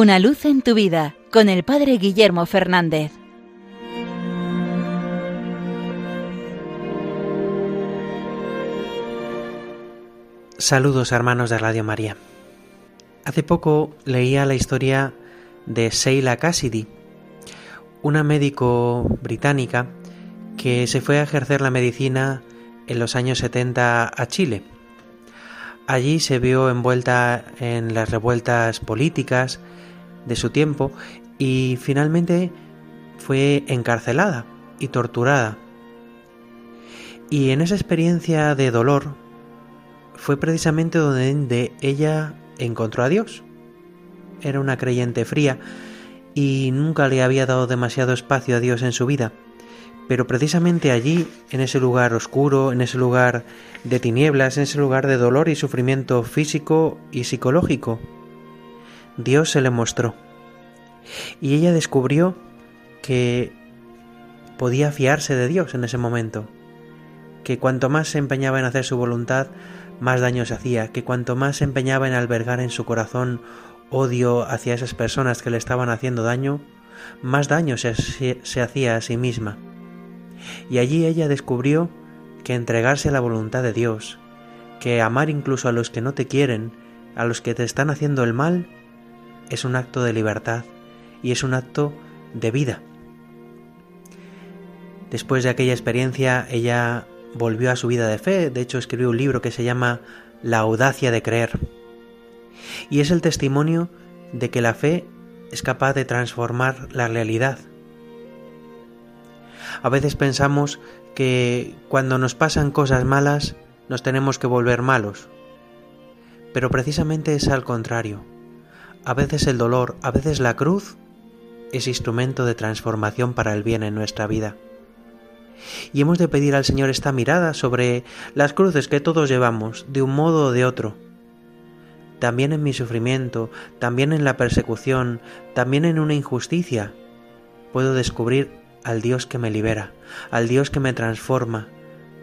Una luz en tu vida con el Padre Guillermo Fernández. Saludos hermanos de Radio María. Hace poco leía la historia de Sheila Cassidy, una médico británica que se fue a ejercer la medicina en los años 70 a Chile. Allí se vio envuelta en las revueltas políticas de su tiempo y finalmente fue encarcelada y torturada. Y en esa experiencia de dolor fue precisamente donde ella encontró a Dios. Era una creyente fría y nunca le había dado demasiado espacio a Dios en su vida. Pero precisamente allí, en ese lugar oscuro, en ese lugar de tinieblas, en ese lugar de dolor y sufrimiento físico y psicológico, Dios se le mostró. Y ella descubrió que podía fiarse de Dios en ese momento, que cuanto más se empeñaba en hacer su voluntad, más daño se hacía, que cuanto más se empeñaba en albergar en su corazón odio hacia esas personas que le estaban haciendo daño, más daño se, se hacía a sí misma. Y allí ella descubrió que entregarse a la voluntad de Dios, que amar incluso a los que no te quieren, a los que te están haciendo el mal, es un acto de libertad y es un acto de vida. Después de aquella experiencia, ella volvió a su vida de fe, de hecho escribió un libro que se llama La audacia de creer. Y es el testimonio de que la fe es capaz de transformar la realidad, a veces pensamos que cuando nos pasan cosas malas nos tenemos que volver malos. Pero precisamente es al contrario. A veces el dolor, a veces la cruz, es instrumento de transformación para el bien en nuestra vida. Y hemos de pedir al Señor esta mirada sobre las cruces que todos llevamos, de un modo o de otro. También en mi sufrimiento, también en la persecución, también en una injusticia, puedo descubrir al Dios que me libera, al Dios que me transforma,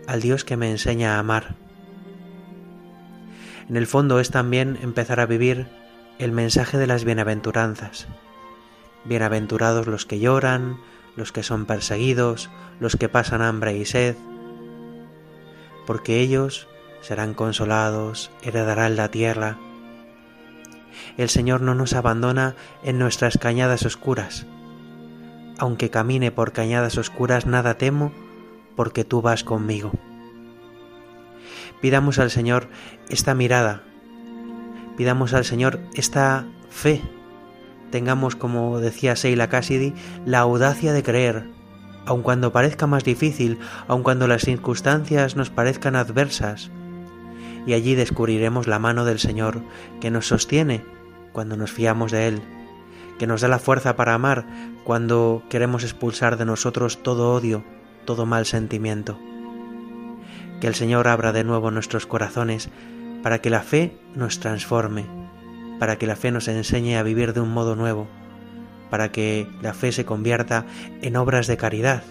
al Dios que me enseña a amar. En el fondo es también empezar a vivir el mensaje de las bienaventuranzas. Bienaventurados los que lloran, los que son perseguidos, los que pasan hambre y sed, porque ellos serán consolados, heredarán la tierra. El Señor no nos abandona en nuestras cañadas oscuras, aunque camine por cañadas oscuras, nada temo, porque tú vas conmigo. Pidamos al Señor esta mirada, pidamos al Señor esta fe, tengamos, como decía Seila Cassidy, la audacia de creer, aun cuando parezca más difícil, aun cuando las circunstancias nos parezcan adversas, y allí descubriremos la mano del Señor que nos sostiene cuando nos fiamos de Él que nos da la fuerza para amar cuando queremos expulsar de nosotros todo odio, todo mal sentimiento. Que el Señor abra de nuevo nuestros corazones para que la fe nos transforme, para que la fe nos enseñe a vivir de un modo nuevo, para que la fe se convierta en obras de caridad,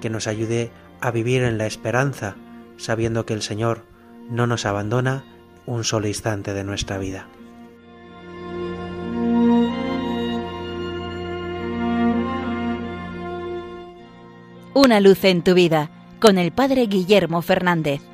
que nos ayude a vivir en la esperanza, sabiendo que el Señor no nos abandona un solo instante de nuestra vida. Una luz en tu vida con el Padre Guillermo Fernández.